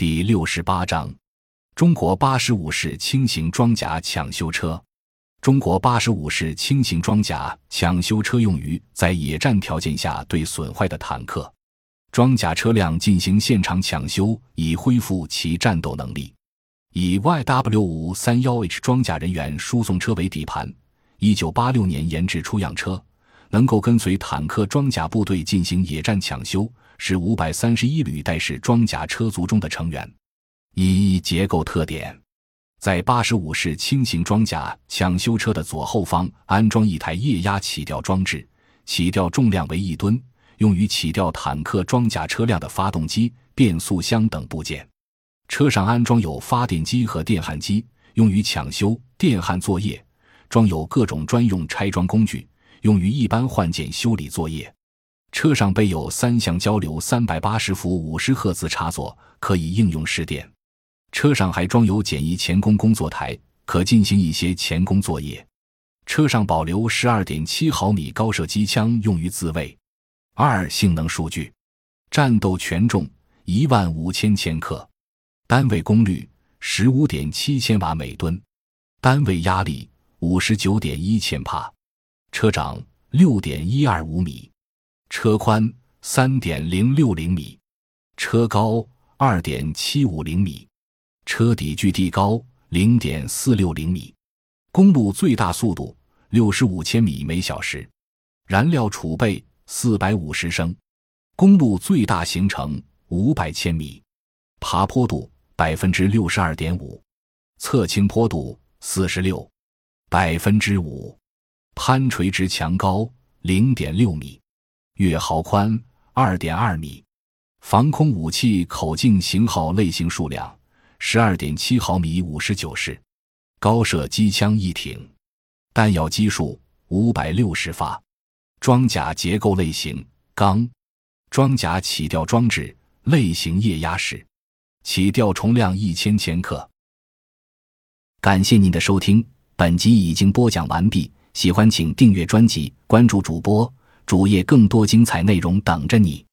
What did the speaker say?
第六十八章：中国八十五式轻型装甲抢修车。中国八十五式轻型装甲抢修车用于在野战条件下对损坏的坦克、装甲车辆进行现场抢修，以恢复其战斗能力。以 YW 五三幺 H 装甲人员输送车为底盘，一九八六年研制出样车，能够跟随坦克装甲部队进行野战抢修，是五百三十一旅带式装甲车族中的成员。一结构特点。在八十五式轻型装甲抢修车的左后方安装一台液压起吊装置，起吊重量为一吨，用于起吊坦克装甲车辆的发动机、变速箱等部件。车上安装有发电机和电焊机，用于抢修、电焊作业；装有各种专用拆装工具，用于一般换件修理作业。车上备有三相交流三百八十伏五十赫兹插座，可以应用试电。车上还装有简易钳工工作台，可进行一些钳工作业。车上保留十二点七毫米高射机枪，用于自卫。二、性能数据：战斗权重一万五千千克，单位功率十五点七千瓦每吨，单位压力五十九点一千帕，车长六点一二五米，车宽三点零六厘米，车高二点七五厘米。车底距地高零点四六厘米，公路最大速度六十五千米每小时，燃料储备四百五十升，公路最大行程五百千米，爬坡度百分之六十二点五，侧倾坡度四十六百分之五，攀垂直墙高零点六米，月壕宽二点二米，防空武器口径型号类型数量。十二点七毫米五十九式高射机枪一挺，弹药基数五百六十发，装甲结构类型钢，装甲起吊装置类型液压式，起吊重量一千千克。感谢您的收听，本集已经播讲完毕。喜欢请订阅专辑，关注主播主页，更多精彩内容等着你。